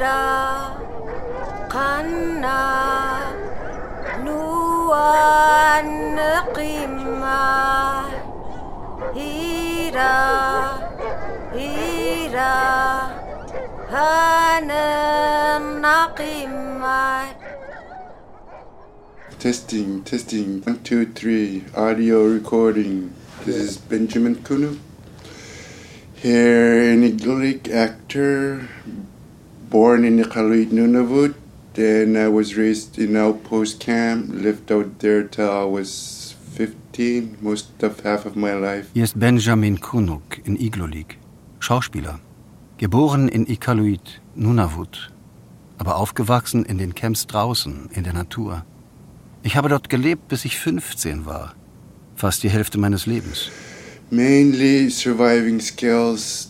Hira, Qanna, Nuan Qimma, Hira, Hira, Hanan Qimma. Testing, testing. One, two, three. Audio recording. This is Benjamin Kunu. Here, an Igloolik actor, born in Iqaluit Nunavut. Then I was raised in outpost camp, lived out there till I was 15, most of half of my life. Hier ist Benjamin Kunuk in Igloolik, Schauspieler. Geboren in Iqaluit, Nunavut, aber aufgewachsen in den Camps draußen, in der Natur. Ich habe dort gelebt, bis ich 15 war. Fast die Hälfte meines Lebens. Mainly surviving skills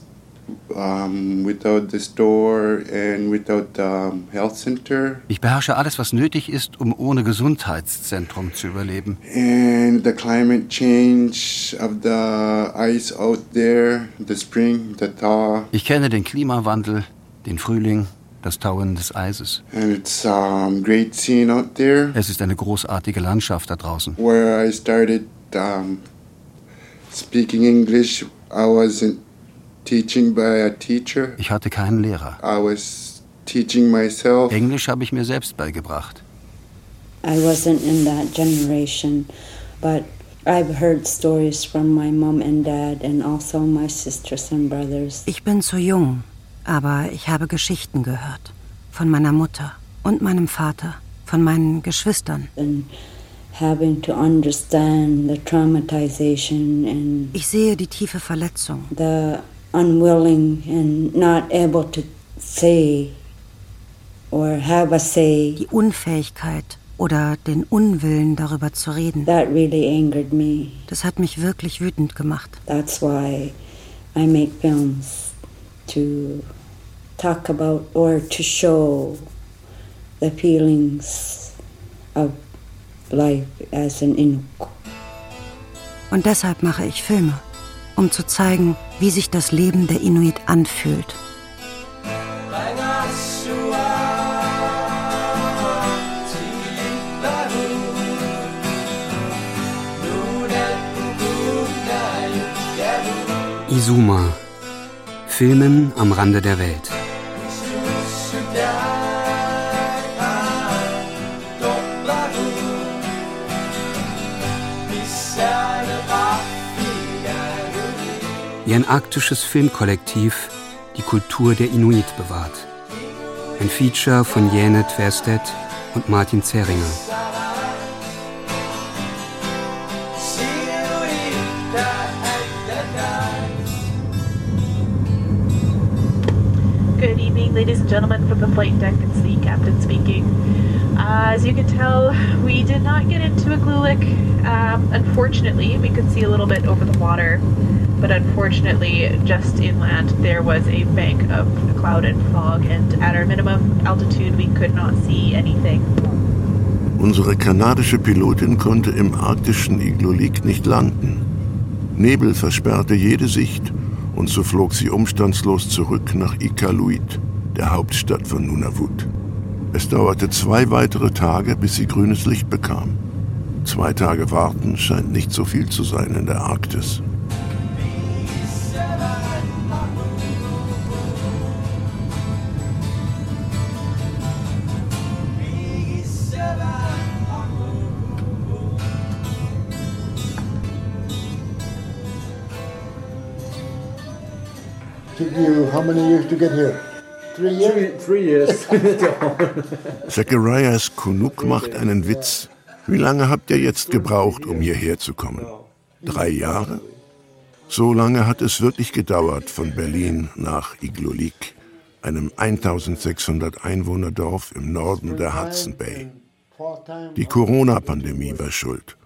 Ich beherrsche alles, was nötig ist, um ohne Gesundheitszentrum zu überleben. And the climate change of the ice out there, the spring, the thaw. Ich kenne den Klimawandel, den Frühling, das Tauen des Eises. And it's um, great scene out there. Es ist eine großartige Landschaft da draußen. Where I started um, speaking English, I wasn't teaching by a teacher. Ich hatte keinen Lehrer. I was teaching myself. Englisch habe ich mir selbst beigebracht. I wasn't in that generation, but I've heard stories from my mom and dad and also my sisters and brothers. Ich bin zu jung, aber ich habe Geschichten gehört. Von meiner Mutter und meinem Vater, von meinen Geschwistern. And having to understand the traumatization and Ich sehe die tiefe Verletzung. the unwilling and not able to say or have a say. Die Unfähigkeit oder den Unwillen darüber zu reden. That really angered me. Das hat mich wirklich wütend gemacht. That's why I make films to talk about or to show the feelings of life as an Inuk. Und deshalb mache ich Filme, um zu zeigen, wie sich das Leben der Inuit anfühlt. Isuma. Filmen am Rande der Welt. Wie ein arktisches Filmkollektiv die Kultur der Inuit bewahrt. Ein Feature von Jene Tverstedt und Martin Zeringer. Ladies and gentlemen, from the flight deck. It's the captain speaking. Uh, as you can tell, we did not get into Iglulik. Um, unfortunately, we could see a little bit over the water, but unfortunately, just inland, there was a bank of cloud and fog, and at our minimum altitude, we could not see anything. Unsere kanadische Pilotin konnte im arktischen Iglulik nicht landen. Nebel versperrte jede Sicht und so flog sie umstandslos zurück nach Iqaluit, der Hauptstadt von Nunavut. Es dauerte zwei weitere Tage, bis sie grünes Licht bekam. Zwei Tage warten scheint nicht so viel zu sein in der Arktis. How many years to get here? Three years? Three years. Zacharias Kunuk macht einen Witz. Wie lange habt ihr jetzt gebraucht, um hierher zu kommen? Drei Jahre? So lange hat es wirklich gedauert von Berlin nach Iglulik, einem 1600 Einwohnerdorf im Norden der Hudson Bay. Die Corona-Pandemie war schuld.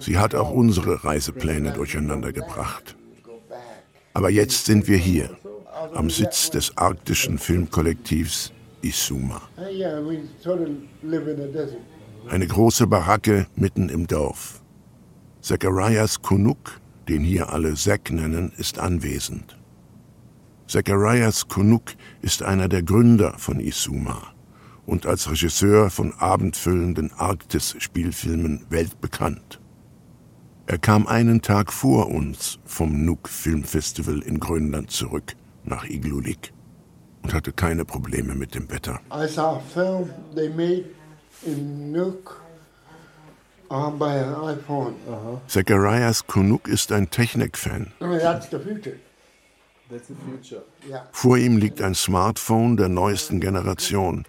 Sie hat auch unsere Reisepläne durcheinander gebracht. Aber jetzt sind wir hier, am Sitz des arktischen Filmkollektivs Isuma. Eine große Baracke mitten im Dorf. Zacharias Kunuk, den hier alle Zack nennen, ist anwesend. Zacharias Kunuk ist einer der Gründer von Isuma und als Regisseur von abendfüllenden Arktis-Spielfilmen weltbekannt. Er kam einen Tag vor uns vom Nuuk Film Festival in Grönland zurück nach Igloolik und hatte keine Probleme mit dem Wetter. I saw a film they made in Nuuk uh, by an iPhone. Zacharias Kunuk ist ein Technik-Fan. I mean, that's the future. That's the future. Yeah. Vor ihm liegt ein Smartphone der neuesten Generation.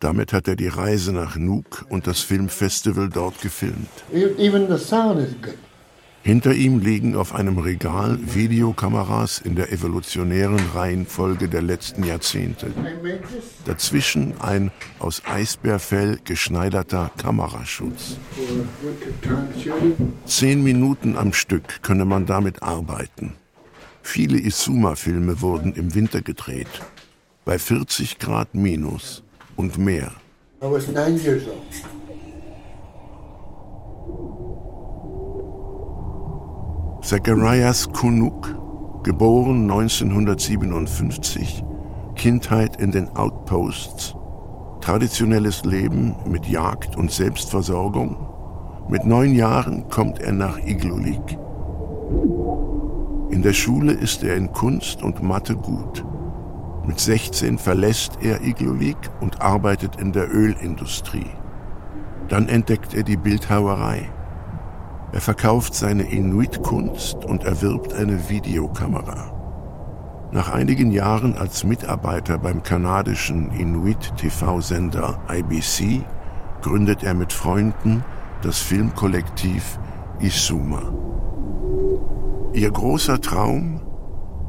Damit hat er die Reise nach Nuuk und das Filmfestival dort gefilmt. Even the sound is good. Hinter ihm liegen auf einem Regal Videokameras in der evolutionären Reihenfolge der letzten Jahrzehnte. Dazwischen ein aus Eisbärfell geschneiderter Kameraschutz. Zehn Minuten am Stück könne man damit arbeiten. Viele Isuma-Filme wurden im Winter gedreht. Bei 40 Grad minus und mehr. I was nine years old. Zacharias Kunuk, geboren 1957, Kindheit in den Outposts, traditionelles Leben mit Jagd und Selbstversorgung. Mit neun Jahren kommt er nach Igloolik. In der Schule ist er in Kunst und Mathe gut. Mit 16 verlässt er Igloolik und arbeitet in der Ölindustrie. Dann entdeckt er die Bildhauerei. Er verkauft seine Inuit-Kunst und erwirbt eine Videokamera. Nach einigen Jahren als Mitarbeiter beim kanadischen Inuit-TV-Sender IBC gründet er mit Freunden das Filmkollektiv Isuma. Ihr großer Traum?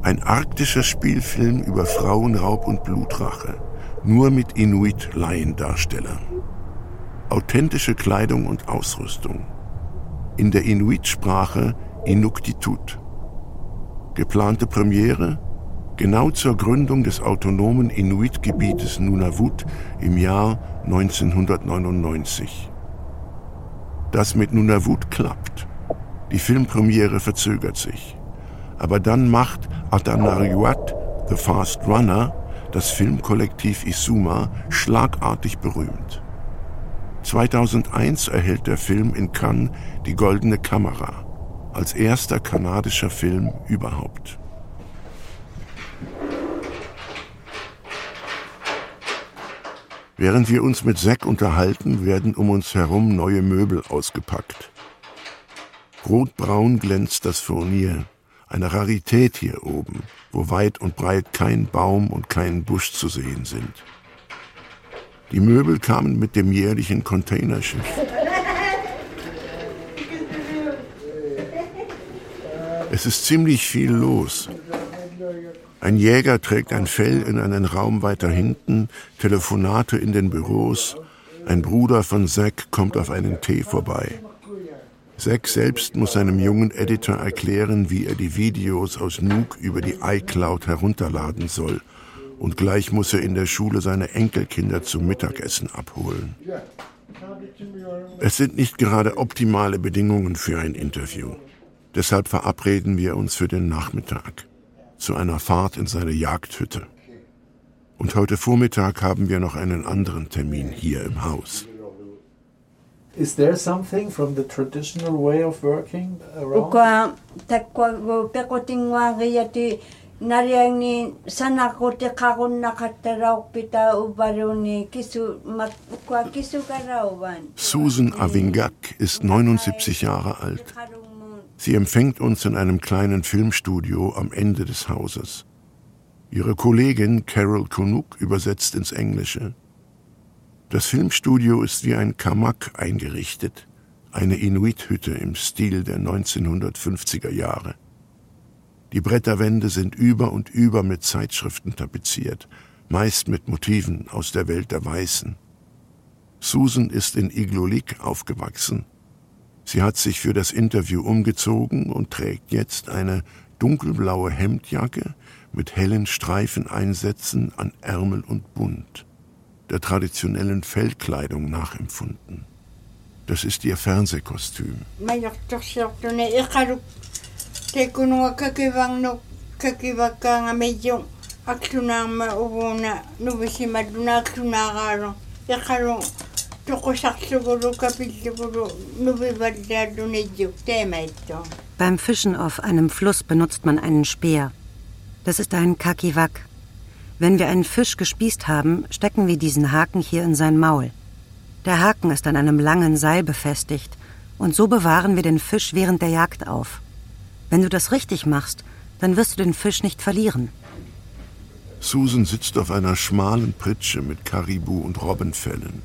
Ein arktischer Spielfilm über Frauenraub und Blutrache, nur mit Inuit-Laiendarstellern. Authentische Kleidung und Ausrüstung. In der Inuit-Sprache Inuktitut. Geplante Premiere genau zur Gründung des autonomen Inuit-Gebietes Nunavut im Jahr 1999. Das mit Nunavut klappt. Die Filmpremiere verzögert sich. Aber dann macht Atanariuat, The Fast Runner, das Filmkollektiv Isuma, schlagartig berühmt. 2001 erhält der Film in Cannes die Goldene Kamera, als erster kanadischer Film überhaupt. Während wir uns mit Zack unterhalten, werden um uns herum neue Möbel ausgepackt. Rotbraun glänzt das Furnier, eine Rarität hier oben, wo weit und breit kein Baum und kein Busch zu sehen sind. Die Möbel kamen mit dem jährlichen Containerschiff. Es ist ziemlich viel los. Ein Jäger trägt ein Fell in einen Raum weiter hinten, Telefonate in den Büros. Ein Bruder von Zack kommt auf einen Tee vorbei. Zack selbst muss seinem jungen Editor erklären, wie er die Videos aus Nuuk über die iCloud herunterladen soll. Und gleich muss er in der Schule seine Enkelkinder zum Mittagessen abholen. Es sind nicht gerade optimale Bedingungen für ein Interview. Deshalb verabreden wir uns für den Nachmittag zu einer Fahrt in seine Jagdhütte. Und heute Vormittag haben wir noch einen anderen Termin hier im Haus. Is there something from the traditional way of working around? Uka takwa go peko tingwa gaya ti nariang ni sana ko te kakon nakataraw pita ubaro ni kisu mak ukwa kisu karaw ban. Susan Avingak ist 79 Jahre alt. Sie empfängt uns in einem kleinen Filmstudio am Ende des Hauses. Ihre Kollegin Carol Kunuk übersetzt ins Englische. Das Filmstudio ist wie ein Kamak eingerichtet, eine Inuit-Hütte im Stil der 1950er Jahre. Die Bretterwände sind über und über mit Zeitschriften tapeziert, meist mit Motiven aus der Welt der Weißen. Susan ist in Igloolik aufgewachsen. Sie hat sich für das Interview umgezogen und trägt jetzt eine dunkelblaue Hemdjacke mit hellen Streifeneinsätzen an Ärmel und Bund, der traditionellen Feldkleidung nachempfunden. Das ist ihr Fernsehkostüm. Te kunwa kakibang no kakivakanga medyo aklunama uvuna nuvisimalluna aklunaagaaro yaqalu toqusarlugulu kapillugulu nuvivallaallunijjuk teemaitto Beim Fischen auf einem Fluss benutzt man einen Speer. Das ist ein Kakiwak. Wenn wir einen Fisch gespießt haben, stecken wir diesen Haken hier in sein Maul. Der Haken ist an einem langen Seil befestigt und so bewahren wir den Fisch während der Jagd auf. Wenn du das richtig machst, dann wirst du den Fisch nicht verlieren. Susan sitzt auf einer schmalen Pritsche mit Karibu und Robbenfellen.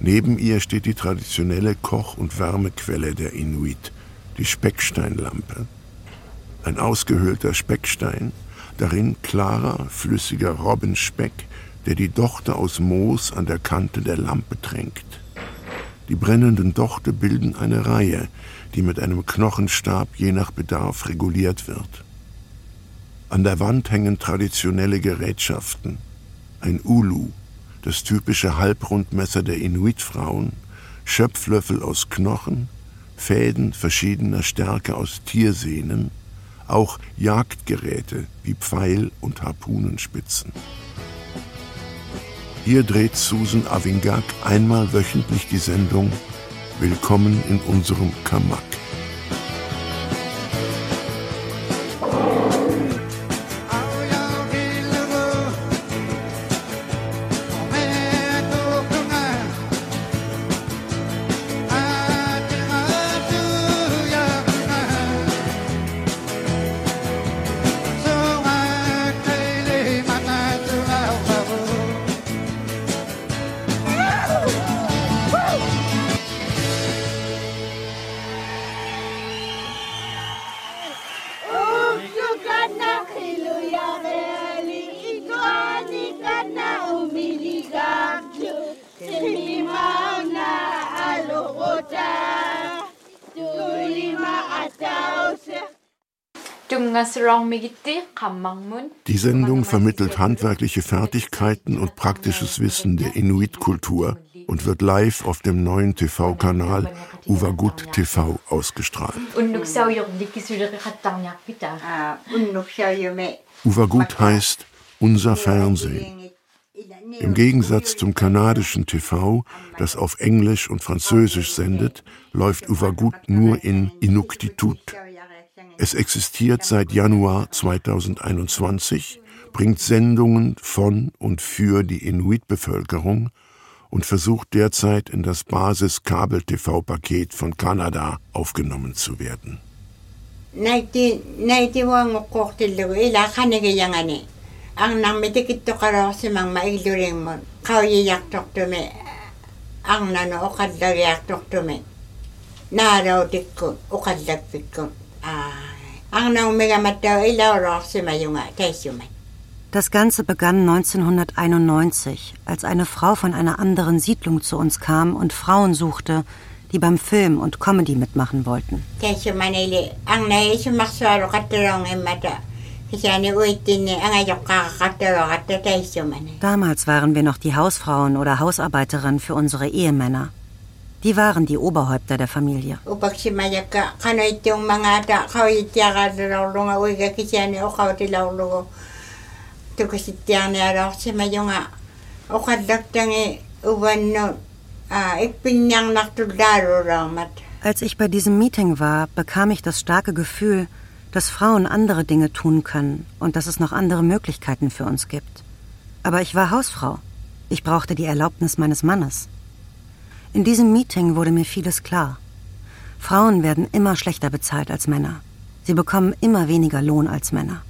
Neben ihr steht die traditionelle Koch- und Wärmequelle der Inuit, die Specksteinlampe. Ein ausgehöhlter Speckstein, darin klarer, flüssiger Robbenspeck, der die Dochte aus Moos an der Kante der Lampe tränkt. Die brennenden Dochte bilden eine Reihe, die mit einem Knochenstab je nach Bedarf reguliert wird. An der Wand hängen traditionelle Gerätschaften. Ein Ulu, das typische Halbrundmesser der Inuitfrauen, Schöpflöffel aus Knochen, Fäden verschiedener Stärke aus Tiersehnen, auch Jagdgeräte wie Pfeil- und Harpunenspitzen. Hier dreht Susan Avingak einmal wöchentlich die Sendung Willkommen in unserem Kamak. Die Sendung vermittelt handwerkliche Fertigkeiten und praktisches Wissen der Inuit-Kultur und wird live auf dem neuen TV-Kanal Uvagut TV ausgestrahlt. Uvagut heißt unser Fernsehen. Im Gegensatz zum kanadischen TV, das auf Englisch und Französisch sendet, läuft Uvagut nur in Inuktitut. Es existiert seit Januar 2021, bringt Sendungen von und für die Inuit-Bevölkerung und versucht derzeit in das Basis-Kabel-TV-Paket von Kanada aufgenommen zu werden. ang namitikito karosimang mailuring mo kauyiyak toktume ang nano okadlagyak toktume naraw tikkun okadlag pikkun ang taisuman Das Ganze begann 1991, als eine Frau von einer anderen Siedlung zu uns kam und Frauen suchte, die beim Film und Comedy mitmachen wollten. Damals waren wir noch die Hausfrauen oder Hausarbeiterinnen für unsere Ehemänner. Die waren die Oberhäupter der Familie. Als ich bei diesem Meeting war, bekam ich das starke Gefühl, dass Frauen andere Dinge tun können und dass es noch andere Möglichkeiten für uns gibt. Aber ich war Hausfrau. Ich brauchte die Erlaubnis meines Mannes. In diesem Meeting wurde mir vieles klar. Frauen werden immer schlechter bezahlt als Männer. Sie bekommen immer weniger Lohn als Männer.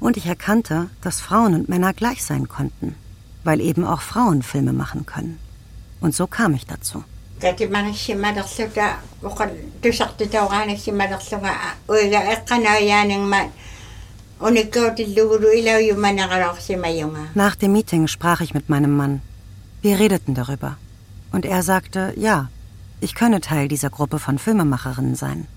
Und ich erkannte, dass Frauen und Männer gleich sein konnten, weil eben auch Frauen Filme machen können. Und so kam ich dazu. Nach dem Meeting sprach ich mit meinem Mann. Wir redeten darüber. Und er sagte, ja, ich könne Teil dieser Gruppe von Filmemacherinnen sein.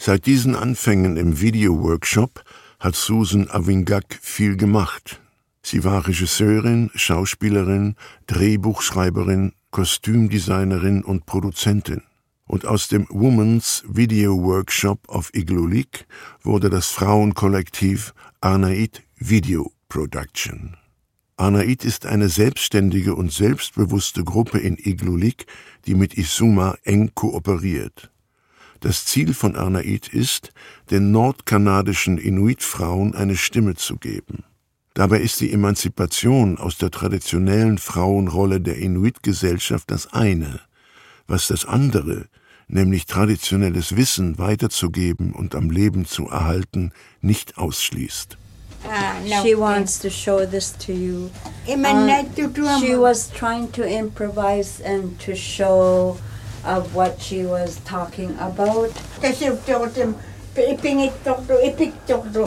Seit diesen Anfängen im Video-Workshop hat Susan Avingak viel gemacht. Sie war Regisseurin, Schauspielerin, Drehbuchschreiberin, Kostümdesignerin und Produzentin. Und aus dem Women's Video Workshop of Iglulik wurde das Frauenkollektiv Arnaid Video Production. Arnaid ist eine selbstständige und selbstbewusste Gruppe in Iglulik, die mit Isuma eng kooperiert. Das Ziel von Arnaid ist, den nordkanadischen Inuit-Frauen eine Stimme zu geben. Dabei ist die Emanzipation aus der traditionellen Frauenrolle der Inuit-Gesellschaft das eine, was das andere, nämlich traditionelles Wissen weiterzugeben und am Leben zu erhalten, nicht ausschließt. Uh, she wants to show this to you. Uh, she was trying to improvise and to show of what she was talking about.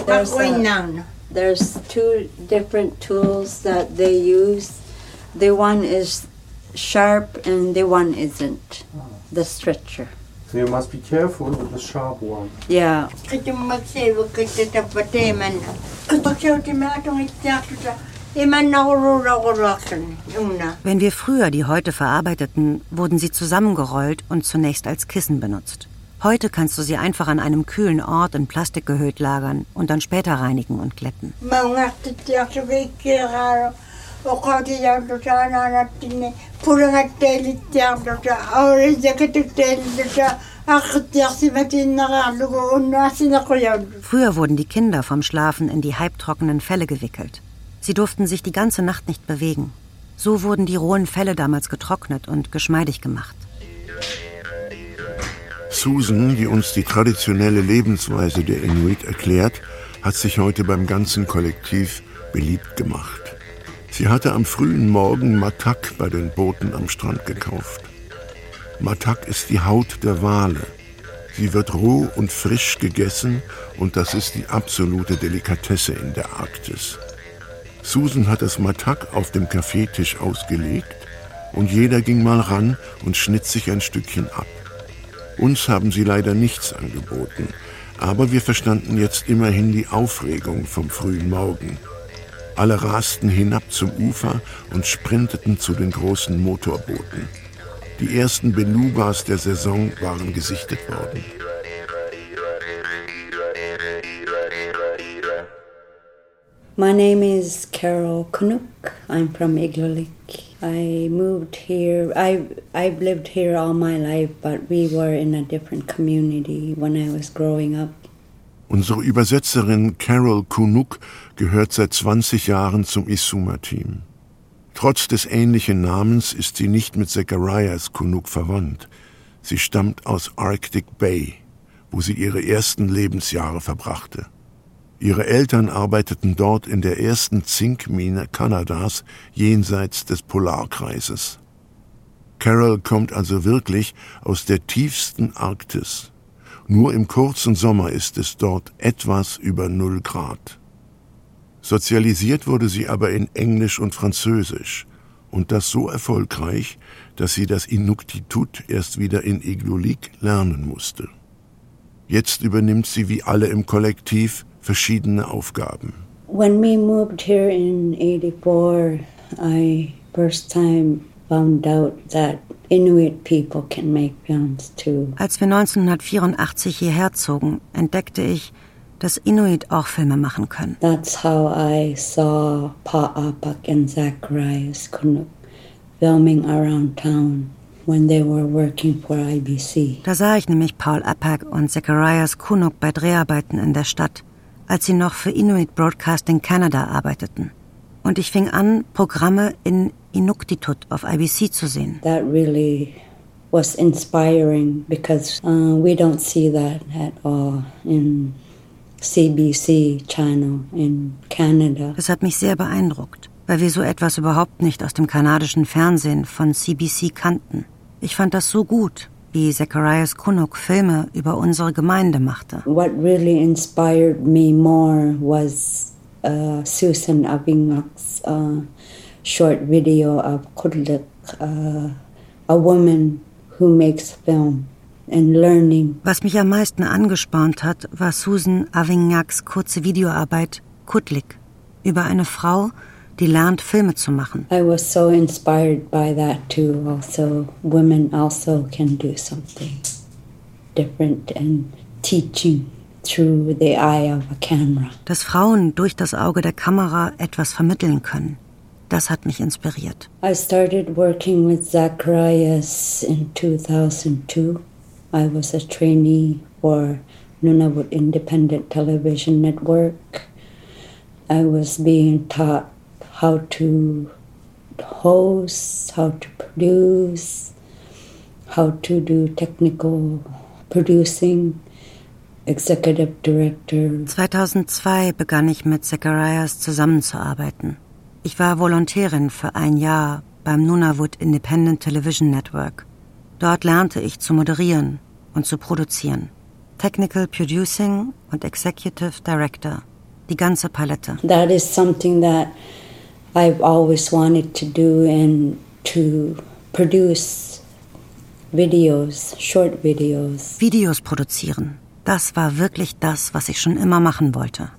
There's, a, there's two different tools that they use. The one is sharp and the one isn't. The stretcher. So you must be careful with the sharp one. Yeah. Wenn wir früher die Häute verarbeiteten, wurden sie zusammengerollt und zunächst als Kissen benutzt. Heute kannst du sie einfach an einem kühlen Ort in Plastik gehüllt lagern und dann später reinigen und glätten. Früher wurden die Kinder vom Schlafen in die halbtrockenen Felle gewickelt. Sie durften sich die ganze Nacht nicht bewegen. So wurden die rohen Felle damals getrocknet und geschmeidig gemacht. Susan, die uns die traditionelle Lebensweise der Inuit erklärt, hat sich heute beim ganzen Kollektiv beliebt gemacht. Sie hatte am frühen Morgen Matak bei den Booten am Strand gekauft. Matak ist die Haut der Wale. Sie wird roh und frisch gegessen und das ist die absolute Delikatesse in der Arktis. Susan hat das Matak auf dem Kaffeetisch ausgelegt und jeder ging mal ran und schnitt sich ein Stückchen ab. Uns haben sie leider nichts angeboten, aber wir verstanden jetzt immerhin die Aufregung vom frühen Morgen. Alle rasten hinab zum Ufer und sprinteten zu den großen Motorbooten. Die ersten Belubas der Saison waren gesichtet worden. My name is Carol Canuck. I'm from Iglulik. I moved here. I I've lived here all my life, but we were in a different community when I was growing up. Unsere Übersetzerin Carol Kunuk gehört seit 20 Jahren zum Isuma-Team. Trotz des ähnlichen Namens ist sie nicht mit Zacharias Kunuk verwandt. Sie stammt aus Arctic Bay, wo sie ihre ersten Lebensjahre verbrachte. Ihre Eltern arbeiteten dort in der ersten Zinkmine Kanadas jenseits des Polarkreises. Carol kommt also wirklich aus der tiefsten Arktis. Nur im kurzen Sommer ist es dort etwas über null Grad. Sozialisiert wurde sie aber in Englisch und Französisch und das so erfolgreich, dass sie das Inuktitut erst wieder in Iglulik lernen musste. Jetzt übernimmt sie wie alle im Kollektiv verschiedene Aufgaben. When we moved here in 84, I first time found out that Inuit people can make films too. Als wir 1984 hierher zogen, entdeckte ich, dass Inuit auch Filme machen können. That's how I saw Pa Apak and Zacharias Kunuk filming around town when they were working for IBC. Da sah ich nämlich Paul Apak und Zacharias Kunuk bei Dreharbeiten in der Stadt als sie noch für Inuit Broadcasting Canada arbeiteten. Und ich fing an, Programme in Inuktitut auf IBC zu sehen. That really was inspiring because uh, we don't see that at all in CBC Channel in Canada. Das hat mich sehr beeindruckt, weil wir so etwas überhaupt nicht aus dem kanadischen Fernsehen von CBC kannten. Ich fand das so gut. Wie Zacharias Kunuk Filme über unsere Gemeinde machte. What really inspired me more was uh, Susan Avingak's uh, short video of Kudlik, uh, a woman who makes film. And learning. Was mich am meisten angespornt hat, war Susan Avignac's kurze Videoarbeit Kudlik über eine Frau, die lernt, Filme zu machen. I was so inspired by that too. Also, women also can do something different and teaching through the eye of a camera. Dass Frauen durch das Auge der Kamera etwas vermitteln können. Das hat mich inspiriert. I started working with Zacharias in 2002. I was a trainee for Nunavut Independent Television Network. I was being taught how to host, how to produce, how to do technical producing, executive director. 2002 begann ich mit Zacharias zusammenzuarbeiten. Ich war Volontärin für ein Jahr beim Nunavut Independent Television Network. Dort lernte ich zu moderieren und zu produzieren. Technical Producing und Executive Director. Die ganze Palette. That is something that I've always wanted to do and to produce videos, short videos. Videos produzieren. Das war wirklich das, was ich schon immer machen wollte.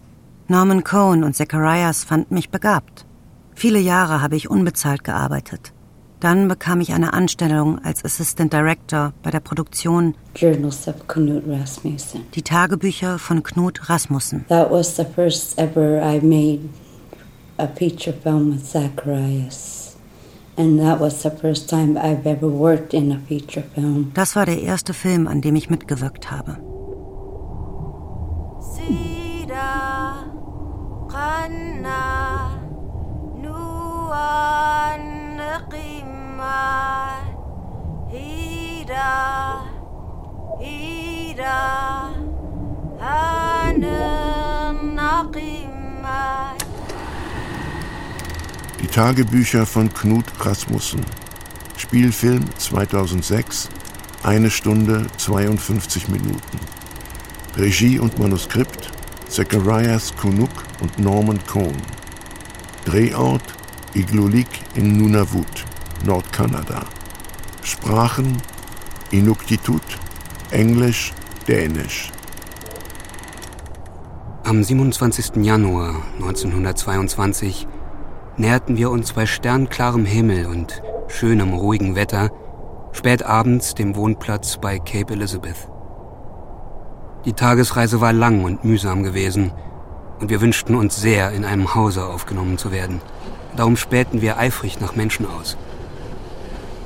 Norman Cohn und Zacharias fanden mich begabt. Viele Jahre habe ich unbezahlt gearbeitet. Dann bekam ich eine Anstellung als Assistant Director bei der Produktion Journals of Knut Rasmussen. Die Tagebücher von Knut Rasmussen. That was the first ever I made a feature film with Zacharias. And that was the first time I've ever worked in a feature film. Das war der erste Film, an dem ich mitgewirkt habe. Sida qanna nuan qimma hida hida Tagebücher von Knut Rasmussen. Spielfilm 2006, eine Stunde 52 Minuten. Regie und Manuskript Zacharias Kunuk und Norman Cohn. Drehort Igloolik in Nunavut, Nordkanada. Sprachen Inuktitut, Englisch, Dänisch. Am 27. Januar 1922 näherten wir uns bei sternklarem Himmel und schönem, ruhigem Wetter spät abends dem Wohnplatz bei Cape Elizabeth. Die Tagesreise war lang und mühsam gewesen und wir wünschten uns sehr, in einem Hause aufgenommen zu werden. Darum spähten wir eifrig nach Menschen aus.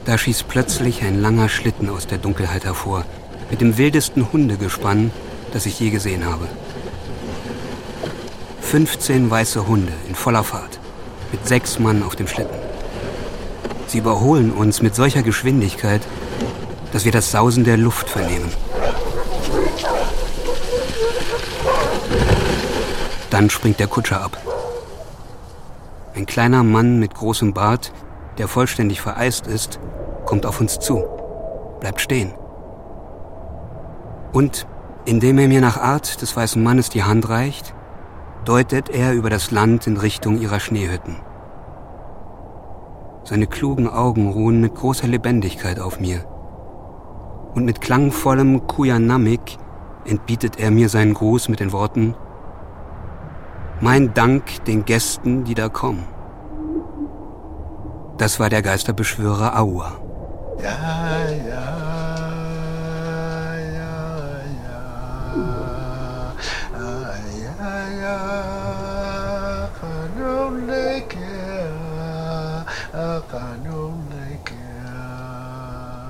Da schieß plötzlich ein langer Schlitten aus der Dunkelheit hervor, mit dem wildesten Hundegespann, das ich je gesehen habe. 15 weiße Hunde in voller Fahrt, mit sechs Mann auf dem Schlitten. Sie überholen uns mit solcher Geschwindigkeit, dass wir das Sausen der Luft vernehmen. Dann springt der Kutscher ab. Ein kleiner Mann mit großem Bart, der vollständig vereist ist, kommt auf uns zu, bleibt stehen. Und indem er mir nach Art des weißen Mannes die Hand reicht, deutet er über das Land in Richtung ihrer Schneehütten. Seine klugen Augen ruhen mit großer Lebendigkeit auf mir. Und mit klangvollem Kuyanamik entbietet er mir seinen Gruß mit den Worten Mein Dank den Gästen, die da kommen. Das war der Geisterbeschwörer Aua.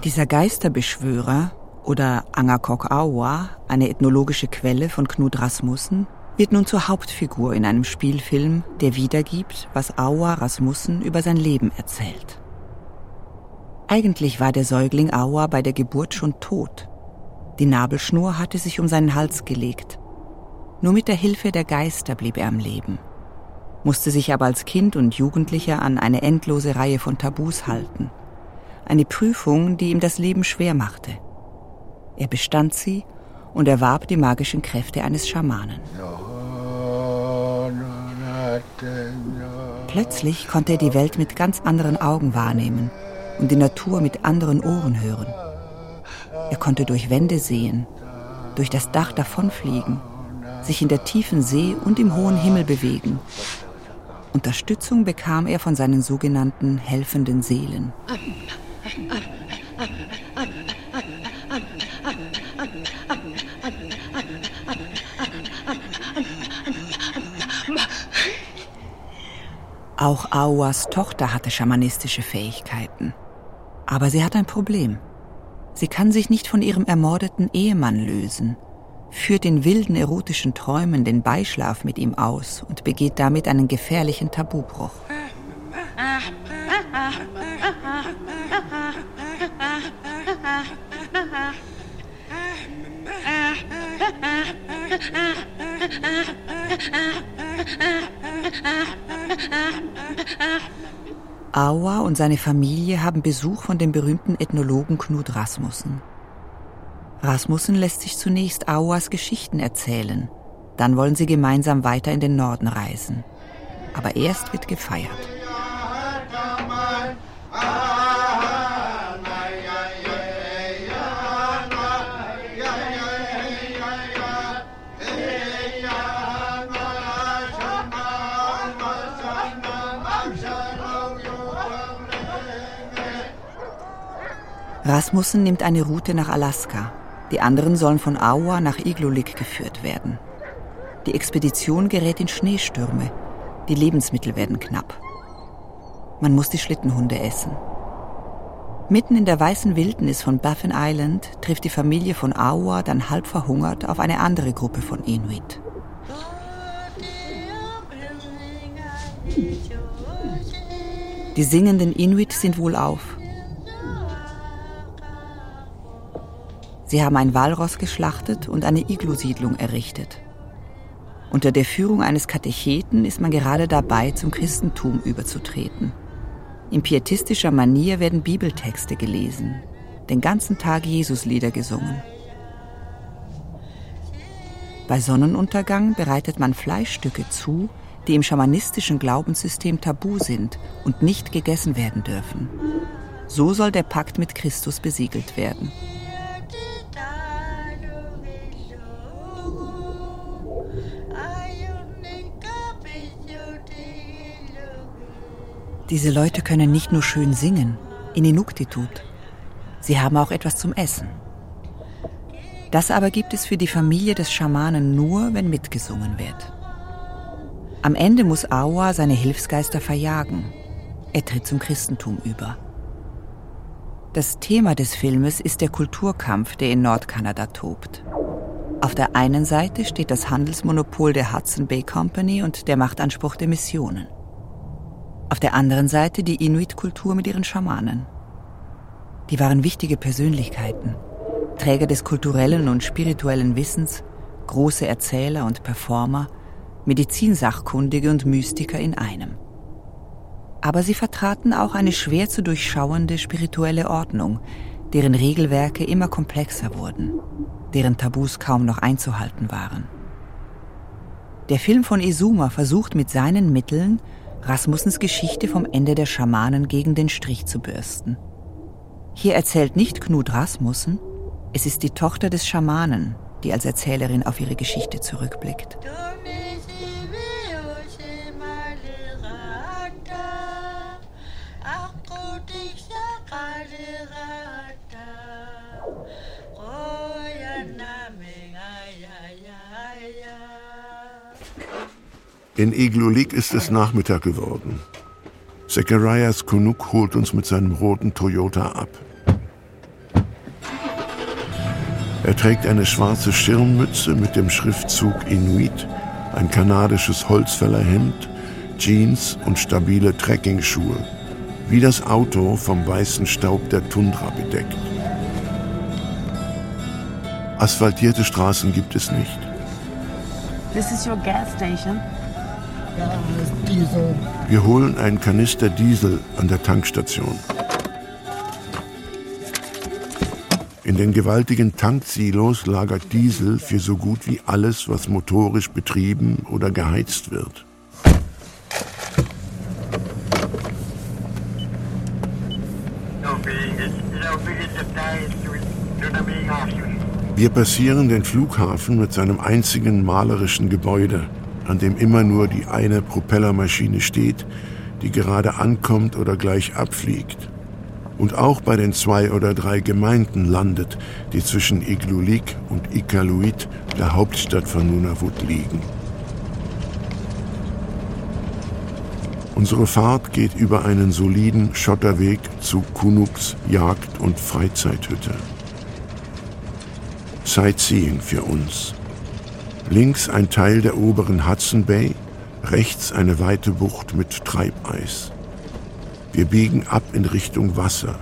Dieser Geisterbeschwörer oder Angakok Awa, eine ethnologische Quelle von Knut Rasmussen, wird nun zur Hauptfigur in einem Spielfilm, der wiedergibt, was Awa Rasmussen über sein Leben erzählt. Eigentlich war der Säugling Awa bei der Geburt schon tot. Die Nabelschnur hatte sich um seinen Hals gelegt. Nur mit der Hilfe der Geister blieb er am Leben, musste sich aber als Kind und Jugendlicher an eine endlose Reihe von Tabus halten. Eine Prüfung, die ihm das Leben schwer machte. Er bestand sie und erwarb die magischen Kräfte eines Schamanen. Plötzlich konnte er die Welt mit ganz anderen Augen wahrnehmen und die Natur mit anderen Ohren hören. Er konnte durch Wände sehen, durch das Dach davonfliegen, sich in der tiefen See und im hohen Himmel bewegen. Unterstützung bekam er von seinen sogenannten helfenden Seelen. Auch Auas Tochter hatte schamanistische Fähigkeiten. Aber sie hat ein Problem. Sie kann sich nicht von ihrem ermordeten Ehemann lösen, führt in wilden erotischen Träumen den Beischlaf mit ihm aus und begeht damit einen gefährlichen Tabubruch. Aua und seine Familie haben Besuch von dem berühmten Ethnologen Knud Rasmussen. Rasmussen lässt sich zunächst Auas Geschichten erzählen. Dann wollen sie gemeinsam weiter in den Norden reisen. Aber erst wird gefeiert. Rasmussen nimmt eine Route nach Alaska. Die anderen sollen von Aua nach Iglulik geführt werden. Die Expedition gerät in Schneestürme. Die Lebensmittel werden knapp. Man muss die Schlittenhunde essen. Mitten in der weißen Wildnis von Baffin Island trifft die Familie von Aua dann halb verhungert auf eine andere Gruppe von Inuit. Die singenden Inuit sind wohlauf. Sie haben ein Walross geschlachtet und eine Iglu-Siedlung errichtet. Unter der Führung eines Katecheten ist man gerade dabei, zum Christentum überzutreten. In pietistischer Manier werden Bibeltexte gelesen, den ganzen Tag Jesuslieder gesungen. Bei Sonnenuntergang bereitet man Fleischstücke zu, die im schamanistischen Glaubenssystem tabu sind und nicht gegessen werden dürfen. So soll der Pakt mit Christus besiegelt werden. Diese Leute können nicht nur schön singen, in Inuktitut. Sie haben auch etwas zum Essen. Das aber gibt es für die Familie des Schamanen nur, wenn mitgesungen wird. Am Ende muss Awa seine Hilfsgeister verjagen. Er tritt zum Christentum über. Das Thema des Filmes ist der Kulturkampf, der in Nordkanada tobt. Auf der einen Seite steht das Handelsmonopol der Hudson Bay Company und der Machtanspruch der Missionen. Auf der anderen Seite die Inuit-Kultur mit ihren Schamanen. Die waren wichtige Persönlichkeiten, Träger des kulturellen und spirituellen Wissens, große Erzähler und Performer, Medizinsachkundige und Mystiker in einem. Aber sie vertraten auch eine schwer zu durchschauende spirituelle Ordnung, deren Regelwerke immer komplexer wurden, deren Tabus kaum noch einzuhalten waren. Der Film von Izuma versucht mit seinen Mitteln, Rasmussens Geschichte vom Ende der Schamanen gegen den Strich zu bürsten. Hier erzählt nicht Knud Rasmussen, es ist die Tochter des Schamanen, die als Erzählerin auf ihre Geschichte zurückblickt. In Iglulik ist es Nachmittag geworden. Zacharias Kunuk holt uns mit seinem roten Toyota ab. Er trägt eine schwarze Schirmmütze mit dem Schriftzug Inuit, ein kanadisches Holzfällerhemd, Jeans und stabile Trekkingschuhe, wie das Auto vom weißen Staub der Tundra bedeckt. Asphaltierte Straßen gibt es nicht. This is your gas station. Diesel. Wir holen einen Kanister Diesel an der Tankstation. In den gewaltigen Tanksilos lagert Diesel für so gut wie alles, was motorisch betrieben oder geheizt wird. Wir passieren den Flughafen mit seinem einzigen malerischen Gebäude, an dem immer nur die eine Propellermaschine steht, die gerade ankommt oder gleich abfliegt. Und auch bei den zwei oder drei Gemeinden landet, die zwischen Iglulik und Iqaluit, der Hauptstadt von Nunavut, liegen. Unsere Fahrt geht über einen soliden Schotterweg zu Kunuks Jagd- und Freizeithütte. Sightseeing für uns. Links ein Teil der oberen Hudson Bay, rechts eine weite Bucht mit Treibeis. Wir biegen ab in Richtung Wasser.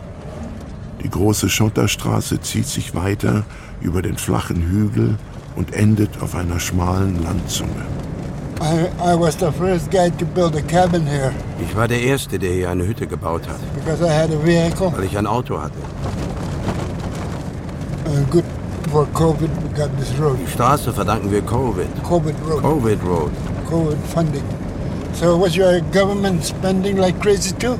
Die große Schotterstraße zieht sich weiter über den flachen Hügel und endet auf einer schmalen Landzunge. I, I was the first guy to build a cabin here Ich war der Erste, der hier eine Hütte gebaut hat, because I had a vehicle. weil ich ein Auto hatte. Uh, good for COVID, we got this road. Die Straße verdanken wir Covid. COVID road. Covid Road. COVID funding. So was your government spending like crazy too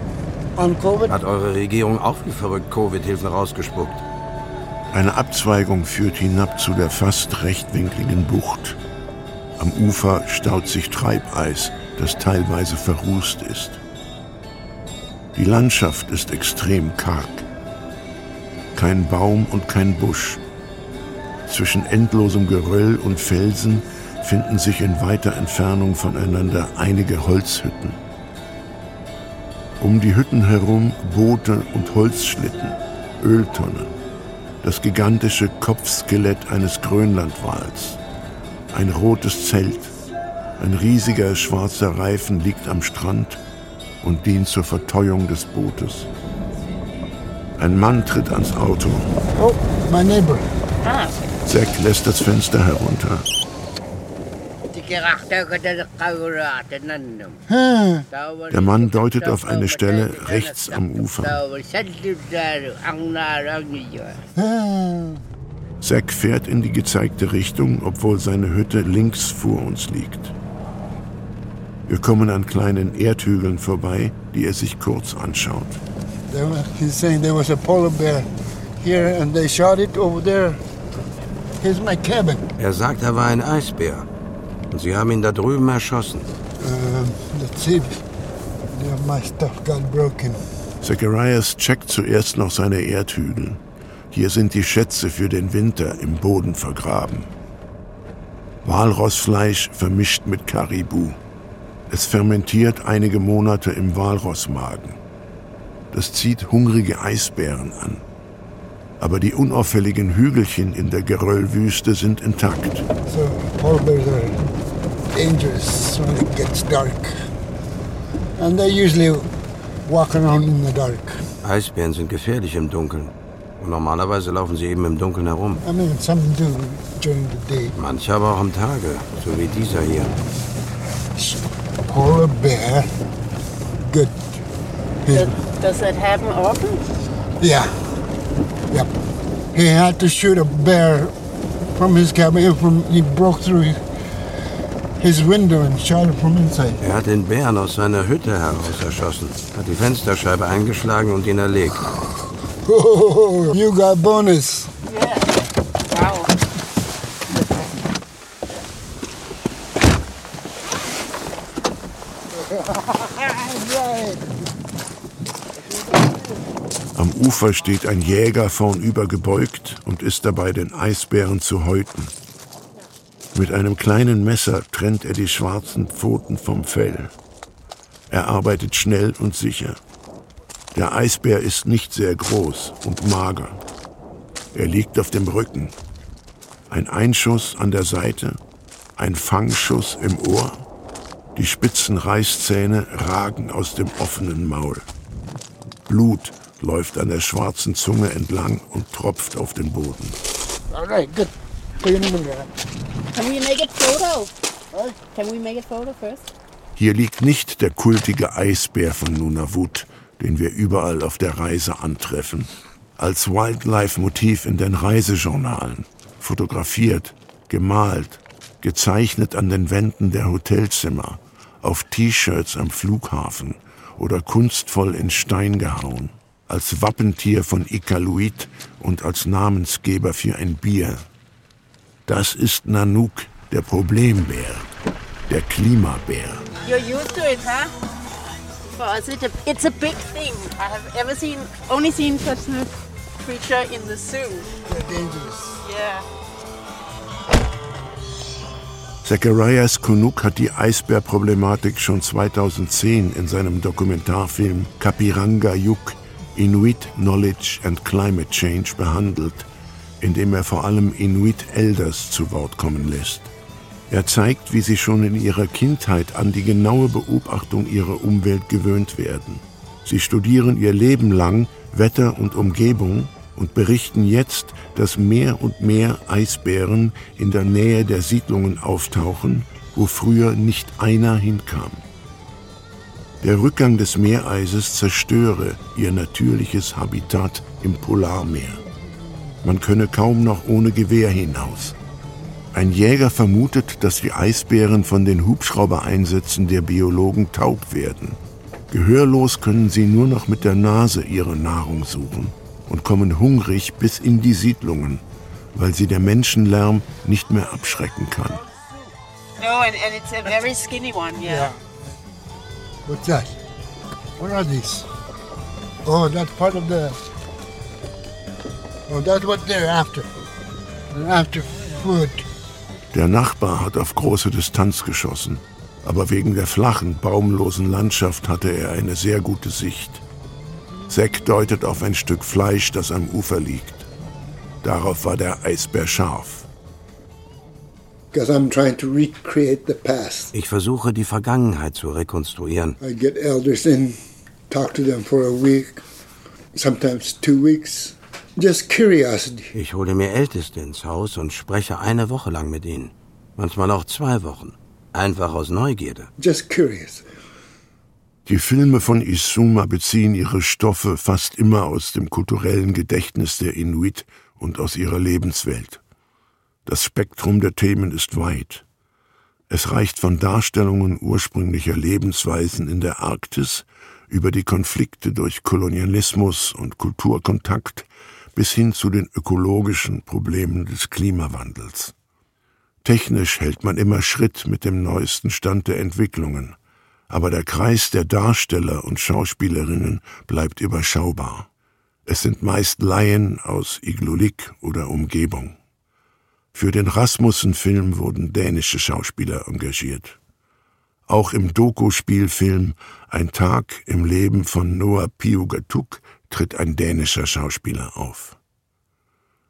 on COVID? Hat eure Regierung auch wie verrückt Covid-Hilfen rausgespuckt? Eine Abzweigung führt hinab zu der fast rechtwinkligen Bucht. Am Ufer staut sich Treibeis, das teilweise verrußt ist. Die Landschaft ist extrem karg. Kein Baum und kein Busch. Zwischen endlosem Geröll und Felsen finden sich in weiter Entfernung voneinander einige Holzhütten. Um die Hütten herum Boote und Holzschlitten, Öltonnen, das gigantische Kopfskelett eines Grönlandwals, ein rotes Zelt, ein riesiger schwarzer Reifen liegt am Strand und dient zur Verteuung des Bootes. Ein Mann tritt ans Auto. Oh, my neighbor. Ah. Zack lässt das Fenster herunter. Der Mann deutet auf eine Stelle rechts am Ufer. Zack fährt in die gezeigte Richtung, obwohl seine Hütte links vor uns liegt. Wir kommen an kleinen Erdhügeln vorbei, die er sich kurz anschaut. He's saying there was a polar bear here and they shot it over there. Here's my cabin. Er sagt, er war ein Eisbär. Und sie haben ihn da drüben erschossen. Um, that's it. Yeah, my stuff got broken. Zacharias checkt zuerst noch seine Erdhügel. Hier sind die Schätze für den Winter im Boden vergraben. Walrossfleisch vermischt mit Karibu. Es fermentiert einige Monate im Walrossmagen. Das zieht hungrige Eisbären an. Aber die unauffälligen Hügelchen in der Geröllwüste sind intakt. So polar bears are dangerous when it gets dark. And they usually walk around in the dark. Eisbären sind gefährlich im Dunkeln. Und normalerweise laufen sie eben im Dunkeln herum. I mean, some do during the day. Manche aber auch am Tage, so wie dieser hier. Polar bear, good. He's- Does that happen often? yeah. Yep. He had to shoot a bear from his cabin. From he broke through his window and shot it from inside. Er hat den Bären aus seiner Hütte heraus erschossen, hat die Fensterscheibe eingeschlagen und ihn erlegt. Oh, you got bonus. Wow. right. Am Ufer steht ein Jäger vornüber gebeugt und ist dabei, den Eisbären zu häuten. Mit einem kleinen Messer trennt er die schwarzen Pfoten vom Fell. Er arbeitet schnell und sicher. Der Eisbär ist nicht sehr groß und mager. Er liegt auf dem Rücken. Ein Einschuss an der Seite, ein Fangschuss im Ohr. Die spitzen Reißzähne ragen aus dem offenen Maul. Blut läuft an der schwarzen Zunge entlang und tropft auf den Boden. All right, good. Put your name in there. Can we make it photo? Can we make it photo first? Hier liegt nicht der kultige Eisbär von Nunavut, den wir überall auf der Reise antreffen. als Wildlife-Motiv in den Reisejournalen, fotografiert, gemalt, gezeichnet an den Wänden der Hotelzimmer, auf T-Shirts am Flughafen oder kunstvoll in Stein gehauen, als Wappentier von Iqaluit und als Namensgeber für ein Bier. Das ist Nanook, der Problembär, der Klimabär. You're used to it, huh? For us, it's a, big thing. I have ever seen, only seen such a creature in the zoo. They're dangerous. Yeah. Zacharias Kunuk hat die Eisbärproblematik schon 2010 in seinem Dokumentarfilm Kapiranga Yuk Inuit Knowledge and Climate Change behandelt, in dem er vor allem Inuit Elders zu Wort kommen lässt. Er zeigt, wie sie schon in ihrer Kindheit an die genaue Beobachtung ihrer Umwelt gewöhnt werden. Sie studieren ihr Leben lang Wetter und Umgebung und berichten jetzt, dass mehr und mehr Eisbären in der Nähe der Siedlungen auftauchen, wo früher nicht einer hinkam. Der Rückgang des Meereises zerstöre ihr natürliches Habitat im Polarmeer. Man könne kaum noch ohne Gewehr hinaus. Ein Jäger vermutet, dass die Eisbären von den Hubschraubereinsätzen der Biologen taub werden. Gehörlos können sie nur noch mit der Nase ihre Nahrung suchen und kommen hungrig bis in die Siedlungen, weil sie der Menschenlärm nicht mehr abschrecken kann. No, and, and it's a very skinny one, yeah. What's that? What are these? Oh, that's part of the. Oh, that's what they're after. They're after food. Der Nachbar hat auf große Distanz geschossen, aber wegen der flachen, baumlosen Landschaft hatte er eine sehr gute Sicht. Zack deutet auf ein Stück Fleisch, das am Ufer liegt. Darauf war der Eisbär scharf. Ich versuche, die Vergangenheit zu rekonstruieren. I get elders in, talk to them for a week, sometimes two weeks. Just curiosity. Ich hole mir Älteste ins Haus und spreche eine Woche lang mit ihnen. Manchmal auch zwei Wochen. Einfach aus Neugierde. Just curious. Die Filme von Isuma beziehen ihre Stoffe fast immer aus dem kulturellen Gedächtnis der Inuit und aus ihrer Lebenswelt. Das Spektrum der Themen ist weit. Es reicht von Darstellungen ursprünglicher Lebensweisen in der Arktis über die Konflikte durch Kolonialismus und Kulturkontakt bis hin zu den ökologischen Problemen des Klimawandels. Technisch hält man immer Schritt mit dem neuesten Stand der Entwicklungen, aber der Kreis der Darsteller und Schauspielerinnen bleibt überschaubar. Es sind meist Laien aus Iglulik oder Umgebung. Für den Rasmussen-Film wurden dänische Schauspieler engagiert. Auch im Doku-Spielfilm Ein Tag im Leben von Noah Piugatuk tritt ein dänischer Schauspieler auf.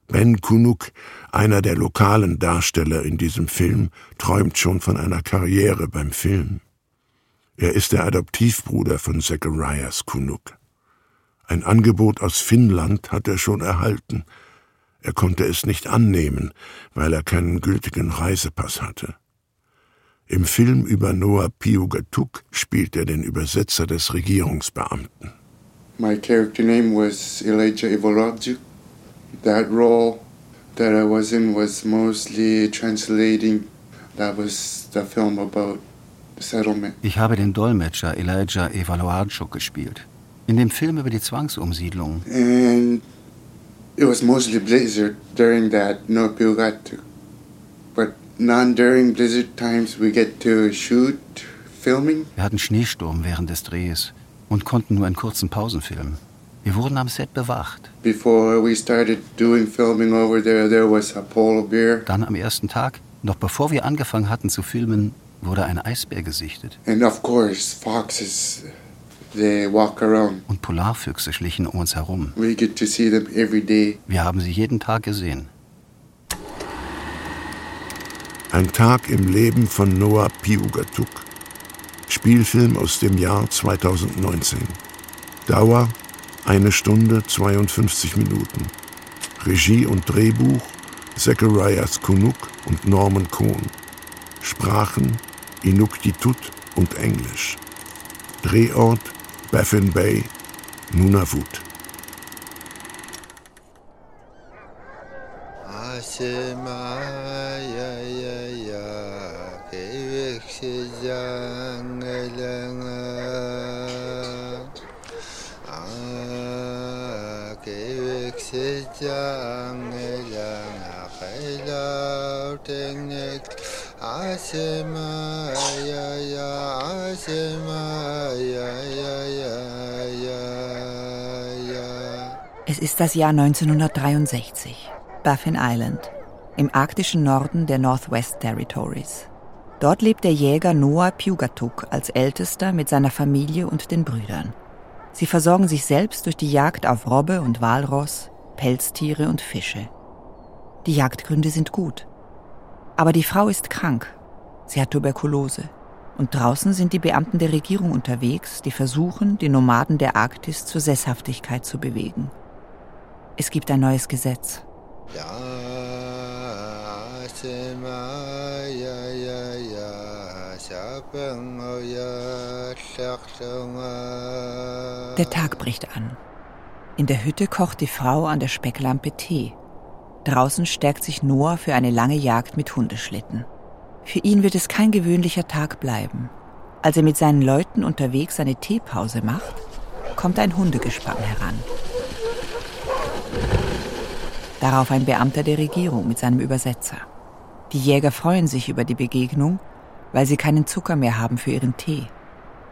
Ben Kunuk, einer der lokalen Darsteller in diesem Film, träumt schon von einer Karriere beim Film. Er ist der Adoptivbruder von Zacharias Kunuk. Ein Angebot aus Finnland hat er schon erhalten. Er konnte es nicht annehmen, weil er keinen gültigen Reisepass hatte. Im Film über Noah Piugatuk spielt er den Übersetzer des Regierungsbeamten. My character name was Elijah Ivorabju. That role that I was in was mostly translating. That was the film about settlement. Ich habe den Dolmetscher Elijah Evaluarchuk gespielt. In dem Film über die Zwangsumsiedlung. And it was mostly blizzard during that no Pilgatu. But not during blizzard times we get to shoot filming. Wir hatten Schneesturm während des Drehs und konnten nur in kurzen Pausen filmen. Wir wurden am Set bewacht. Before we started doing filming over there, there was a polar bear. Dann am ersten Tag, noch bevor wir angefangen hatten zu filmen, wurde ein Eisbär gesichtet. And of course, foxes. Und Polarfüchse schlichen um uns herum. We get to see them every day. Wir haben sie jeden Tag gesehen. Ein Tag im Leben von Noah Piugatuk. Spielfilm aus dem Jahr 2019. Dauer eine Stunde 52 Minuten. Regie und Drehbuch Zacharias Kunuk und Norman Cohn. Sprachen Inuktitut und Englisch. Drehort Baffin Bay, Nunavut. Asema ya ya ya ist das Jahr 1963, Baffin Island, im arktischen Norden der Northwest Territories. Dort lebt der Jäger Noah Pugatuk als Ältester mit seiner Familie und den Brüdern. Sie versorgen sich selbst durch die Jagd auf Robbe und Walross, Pelztiere und Fische. Die Jagdgründe sind gut. Aber die Frau ist krank. Sie hat Tuberkulose. Und draußen sind die Beamten der Regierung unterwegs, die versuchen, die Nomaden der Arktis zur Sesshaftigkeit zu bewegen. Es gibt ein neues Gesetz. Der Tag bricht an. In der Hütte kocht die Frau an der Specklampe Tee. Draußen stärkt sich Noah für eine lange Jagd mit Hundeschlitten. Für ihn wird es kein gewöhnlicher Tag bleiben. Als er mit seinen Leuten unterwegs eine Teepause macht, kommt ein Hundegespann heran. Darauf ein Beamter der Regierung mit seinem Übersetzer. Die Jäger freuen sich über die Begegnung, weil sie keinen Zucker mehr haben für ihren Tee.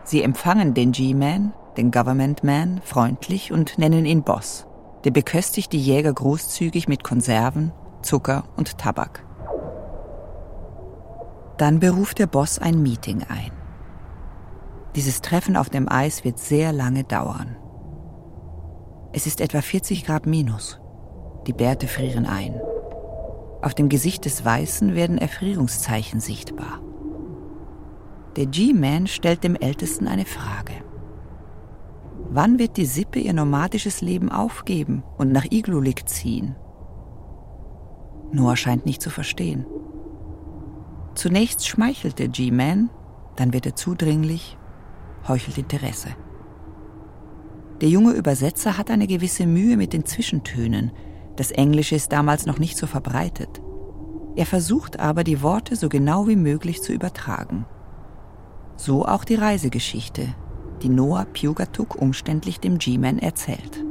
Sie empfangen den G-Man, den Government Man, freundlich und nennen ihn Boss. Der beköstigt die Jäger großzügig mit Konserven, Zucker und Tabak. Dann beruft der Boss ein Meeting ein. Dieses Treffen auf dem Eis wird sehr lange dauern. Es ist etwa 40 Grad minus. Die Bärte frieren ein. Auf dem Gesicht des Weißen werden Erfrierungszeichen sichtbar. Der G-Man stellt dem Ältesten eine Frage. Wann wird die Sippe ihr nomadisches Leben aufgeben und nach Iglulik ziehen? Noah scheint nicht zu verstehen. Zunächst schmeichelt der G-Man, dann wird er zudringlich, heuchelt Interesse. Der junge Übersetzer hat eine gewisse Mühe mit den Zwischentönen. Das Englische ist damals noch nicht so verbreitet. Er versucht aber, die Worte so genau wie möglich zu übertragen. So auch die Reisegeschichte, die Noah Pugatuk umständlich dem G-Man erzählt.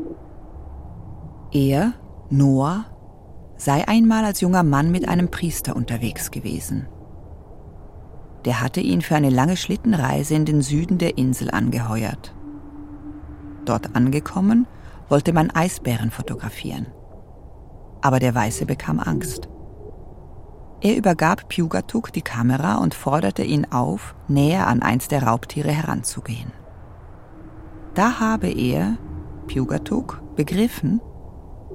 Er, Noah, sei einmal als junger Mann mit einem Priester unterwegs gewesen. Der hatte ihn für eine lange Schlittenreise in den Süden der Insel angeheuert. Dort angekommen, wollte man Eisbären fotografieren. Aber der Weiße bekam Angst. Er übergab Pugatuk die Kamera und forderte ihn auf, näher an eins der Raubtiere heranzugehen. Da habe er, Pugatuk, begriffen,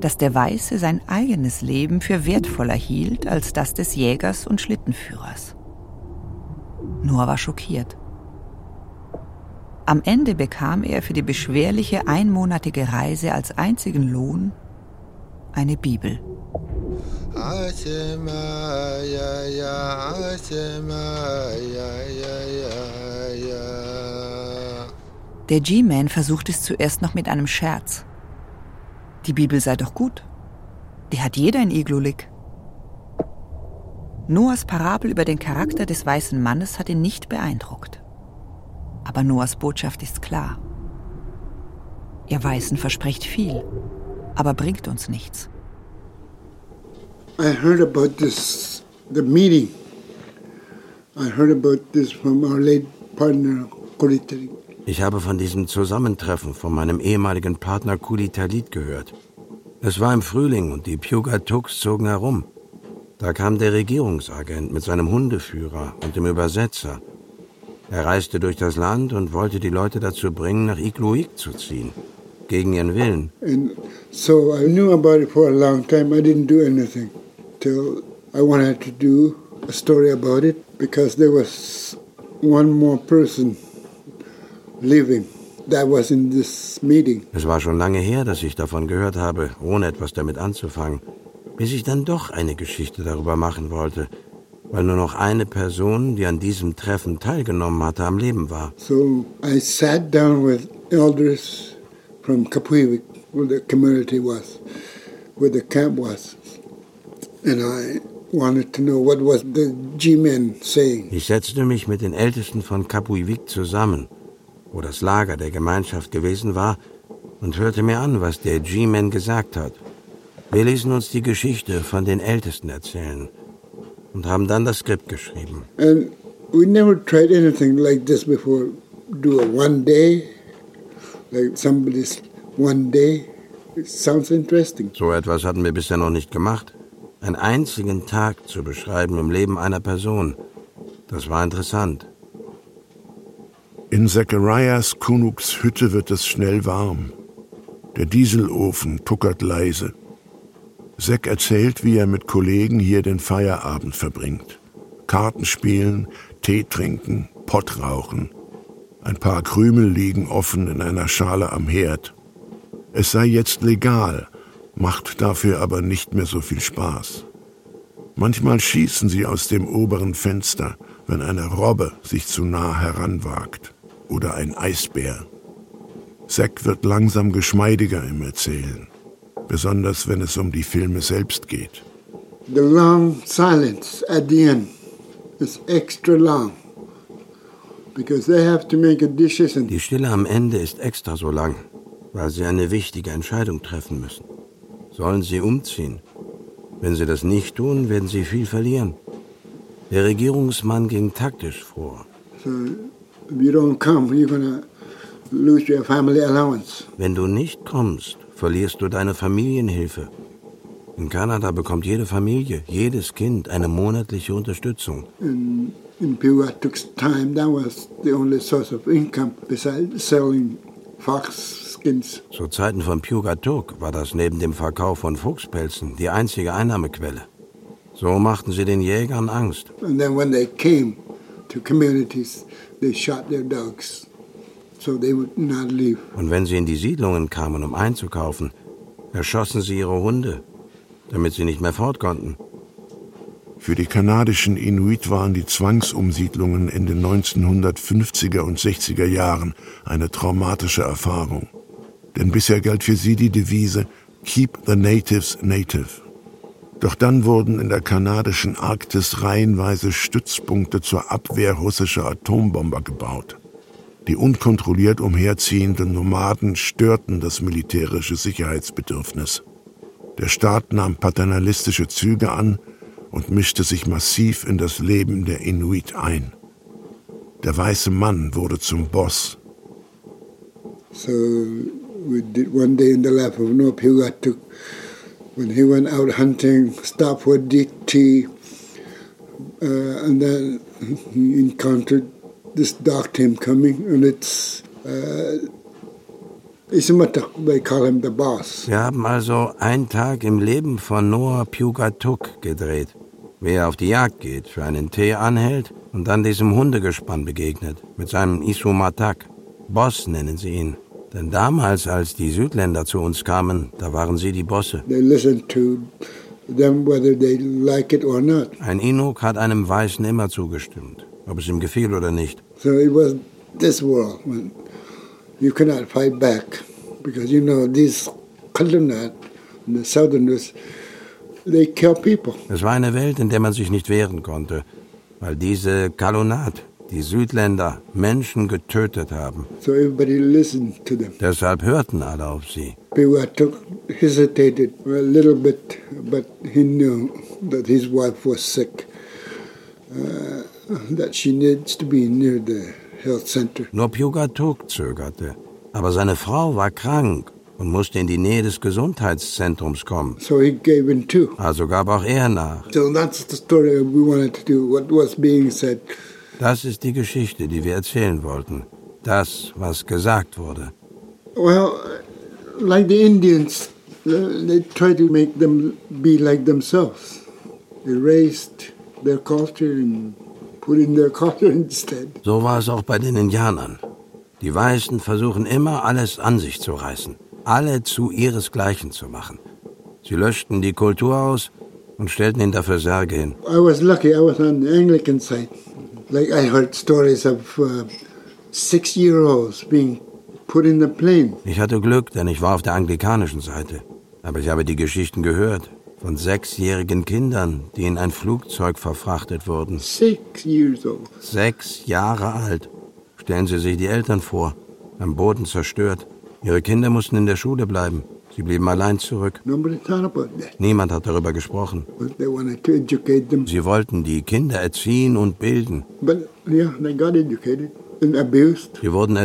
dass der Weiße sein eigenes Leben für wertvoller hielt als das des Jägers und Schlittenführers. Noah war schockiert. Am Ende bekam er für die beschwerliche einmonatige Reise als einzigen Lohn eine Bibel. Der G-Man versucht es zuerst noch mit einem Scherz. Die Bibel sei doch gut. Die hat jeder in Iglulik. Noahs Parabel über den Charakter des weißen Mannes hat ihn nicht beeindruckt. Aber Noahs Botschaft ist klar. Ihr Weißen verspricht viel, aber bringt uns nichts. I heard about this, the meeting. I heard about this from our late partner, Koritari. Ich habe von diesem Zusammentreffen von meinem ehemaligen Partner Kuli Talit gehört. Es war im Frühling und die Puga-Tuks zogen herum. Da kam der Regierungsagent mit seinem Hundeführer und dem Übersetzer. Er reiste durch das Land und wollte die Leute dazu bringen, nach Igluik zu ziehen. Gegen ihren Willen. And so I knew about it for a long time. I didn't do anything till I wanted to do a story about it because there was one more person living that was in this meeting. Es war schon lange her, dass ich davon gehört habe, ohne etwas damit anzufangen, bis ich dann doch eine Geschichte darüber machen wollte, weil nur noch eine Person, die an diesem Treffen teilgenommen hatte, am Leben war. So I sat down with elders from Kapuivik, where the community was, where the camp was. And I wanted to know what was the G-men saying. Ich setzte mich mit den Ältesten von Capuivik zusammen, wo das Lager der Gemeinschaft gewesen war, und hörte mir an, was der G-Man gesagt hat. Wir ließen uns die Geschichte von den Ältesten erzählen und haben dann das Skript geschrieben. And we never tried anything like this before. Do a one day, like somebody's one day. It sounds interesting. So etwas hatten wir bisher noch nicht gemacht. Einen einzigen Tag zu beschreiben im Leben einer Person. Das war interessant. In Zacharias Kunuks Hütte wird es schnell warm. Der Dieselofen tuckert leise. Zack erzählt, wie er mit Kollegen hier den Feierabend verbringt. Karten spielen, Tee trinken, Pott rauchen. Ein paar Krümel liegen offen in einer Schale am Herd. Es sei jetzt legal, macht dafür aber nicht mehr so viel Spaß. Manchmal schießen sie aus dem oberen Fenster, wenn eine Robbe sich zu nah heranwagt oder ein Eisbär. Zack wird langsam geschmeidiger im Erzählen, besonders wenn es um die Filme selbst geht. The long silence at the end is extra long because they have to make a decision. Die Stille am Ende ist extra so lang, weil sie eine wichtige Entscheidung treffen müssen. Sollen sie umziehen? Wenn sie das nicht tun, werden sie viel verlieren. Der Regierungsmann ging taktisch vor. So if you don't come, you're gonna lose your family allowance. Wenn du nicht kommst, verlierst du deine Familienhilfe. In Kanada bekommt jede Familie, jedes Kind eine monatliche Unterstützung. In in Pewattuk's time, that was the only source of income besides selling fox skins. Zu Zeiten von Pugatuk war das neben dem Verkauf von Fuchspelzen die einzige Einnahmequelle. So machten sie den Jägern Angst. And then when they came to communities, they shot their dogs, so they would not leave. Und wenn sie in die Siedlungen kamen, um einzukaufen, erschossen sie ihre Hunde, damit sie nicht mehr fort konnten. Für die kanadischen Inuit waren die Zwangsumsiedlungen in den 1950er und 60er Jahren eine traumatische Erfahrung. Denn bisher galt für sie die Devise Keep the Natives Native. Doch dann wurden in der kanadischen Arktis reihenweise Stützpunkte zur Abwehr russischer Atombomber gebaut. Die unkontrolliert umherziehenden Nomaden störten das militärische Sicherheitsbedürfnis. Der Staat nahm paternalistische Züge an und mischte sich massiv in das Leben der Inuit ein. Der weiße Mann wurde zum Boss. So we did one day in the life of Noah Pugatuk when he went out hunting, stopped for deep tea, uh, and then he encountered this dark team coming, and it's uh, Isimatak, they call him the boss. Wir haben also einen Tag im Leben von Noah Pugatuk gedreht. Wie er auf die Jagd geht, für einen Tee anhält und dann diesem Hundegespann begegnet, mit seinem Isumatak. Boss nennen sie ihn. Denn damals, als die Südländer zu uns kamen, da waren sie die Bosse. Them like. Ein Inuk hat einem Weißen immer zugestimmt, ob es ihm gefiel oder nicht. So it was this world when you cannot fight back because you know these Kalunat, the Southerners, they kill people. Es war eine Welt, in der man sich nicht wehren konnte, weil diese Kalunat, die Südländer, Menschen getötet haben. So everybody listened to them. Deshalb hörten alle auf sie. Piwatuk hesitated a little bit, but he knew that his wife was sick, uh, that she needs to be near the health center. Nur Pugatuk zögerte. Aber seine Frau war krank und musste in die Nähe des Gesundheitszentrums kommen. So he gave in too. Also gab auch er nach. So that's the story we wanted to do, what was being said. Das ist die Geschichte, die wir erzählen wollten. Das, was gesagt wurde. Well, like the Indians, they try to make them be like themselves. They raised their culture and put in their culture instead. So war es auch bei den Indianern. Die Weißen versuchen immer, alles an sich zu reißen, alle zu ihresgleichen zu machen. Sie löschten die Kultur aus und stellten ihn dafür Särge hin. I was lucky, I was on the Anglican side. Like I heard stories of uh, six-year-olds being put in the plane. Ich hatte Glück, denn ich war auf der anglikanischen Seite. Aber ich habe die Geschichten gehört. Von sechsjährigen Kindern, die in ein Flugzeug verfrachtet wurden. Six years old. Sechs Jahre alt. Stellen Sie sich die Eltern vor. Am Boden zerstört. Ihre Kinder mussten in der Schule bleiben. Sie blieben allein zurück. Niemand hat darüber gesprochen. Sie wollten die Kinder erziehen und bilden. But yeah, they got educated and abused. Sie wurden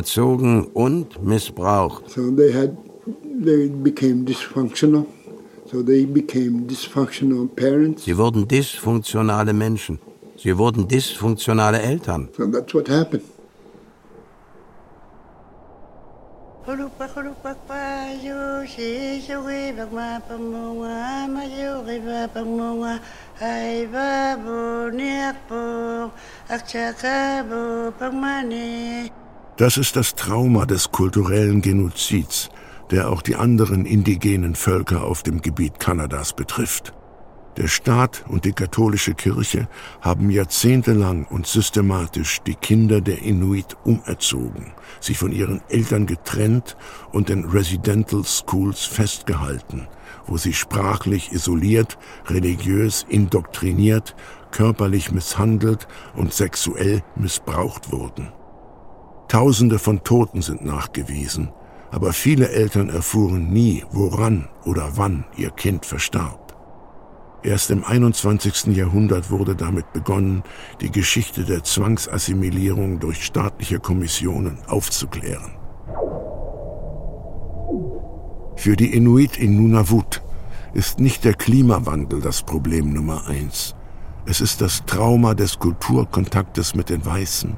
Das ist das Trauma des kulturellen Genozids, der auch die anderen indigenen Völker auf dem Gebiet Kanadas betrifft. Der Staat und die katholische Kirche haben jahrzehntelang und systematisch die Kinder der Inuit umerzogen, sie von ihren Eltern getrennt und in Residential Schools festgehalten, wo sie sprachlich isoliert, religiös indoktriniert, körperlich misshandelt und sexuell missbraucht wurden. Tausende von Toten sind nachgewiesen, aber viele Eltern erfuhren nie, woran oder wann ihr Kind verstarb. Erst im 21. Jahrhundert wurde damit begonnen, die Geschichte der Zwangsassimilierung durch staatliche Kommissionen aufzuklären. Für die Inuit in Nunavut ist nicht der Klimawandel das Problem Nummer eins. Es ist das Trauma des Kulturkontaktes mit den Weißen,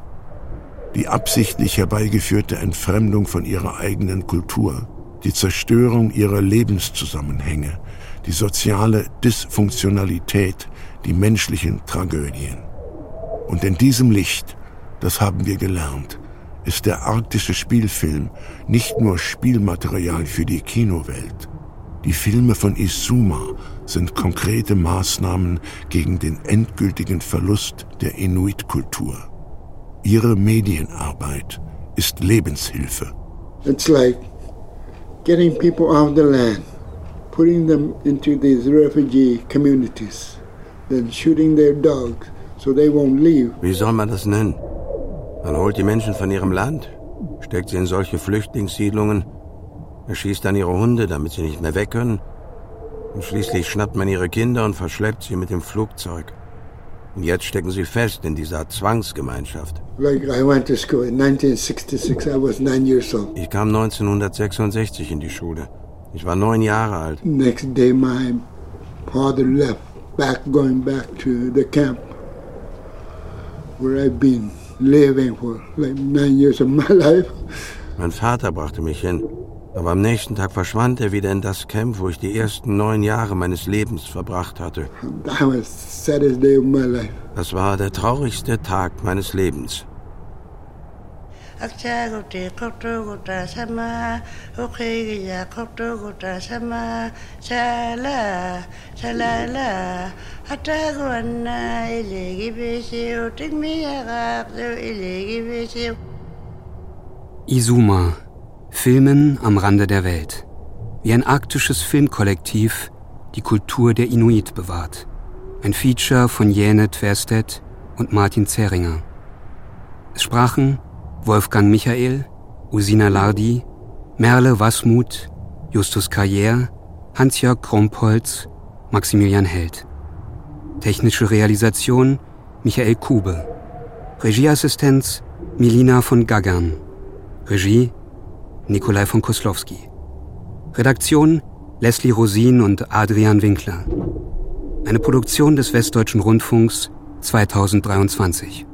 die absichtlich herbeigeführte Entfremdung von ihrer eigenen Kultur, die Zerstörung ihrer Lebenszusammenhänge, die soziale Dysfunktionalität, die menschlichen Tragödien. Und in diesem Licht, das haben wir gelernt, ist der arktische Spielfilm nicht nur Spielmaterial für die Kinowelt. Die Filme von Isuma sind konkrete Maßnahmen gegen den endgültigen Verlust der Inuit-Kultur. Ihre Medienarbeit ist Lebenshilfe. It's like getting people off the land, putting them into these refugee communities, then shooting their dogs so they won't leave. Wie soll man das nennen? Man holt die Menschen von ihrem Land, steckt sie in solche Flüchtlingssiedlungen, erschießt dann ihre Hunde, damit sie nicht mehr weg können. Und schließlich schnappt man ihre Kinder und verschleppt sie mit dem Flugzeug. Und jetzt stecken sie fest in dieser Zwangsgemeinschaft. Like I went to school in 1966, I was nine years old. Ich kam 1966 in die Schule. Ich war neun Jahre alt. Next day, my father left, back, going back to the camp where I've been living for like nine years of my life. Mein Vater brachte mich hin. Aber am nächsten Tag verschwand er wieder in das Camp, wo ich die ersten neun Jahre meines Lebens verbracht hatte. That was the saddest day of my life. Das war der traurigste Tag meines Lebens. Akchaguti kotuguta sama, ukigiya kotuguta sama, hataguanna iligi bisiu, tigmiyagakdu iligi bisiu. Isuma. Filmen am Rande der Welt. Wie ein arktisches Filmkollektiv die Kultur der Inuit bewahrt. Ein Feature von Jene Tverstedt und Martin Zeringer. Es sprachen Wolfgang Michael, Usina Lardi, Merle Wasmuth, Justus Carrière, Hans-Jörg Krumpholz, Maximilian Held. Technische Realisation Michael Kube. Regieassistenz Milina von Gaggern. Regie Nikolai von Koslowski. Redaktion Leslie Rosin und Adrian Winkler. Eine Produktion des Westdeutschen Rundfunks 2023.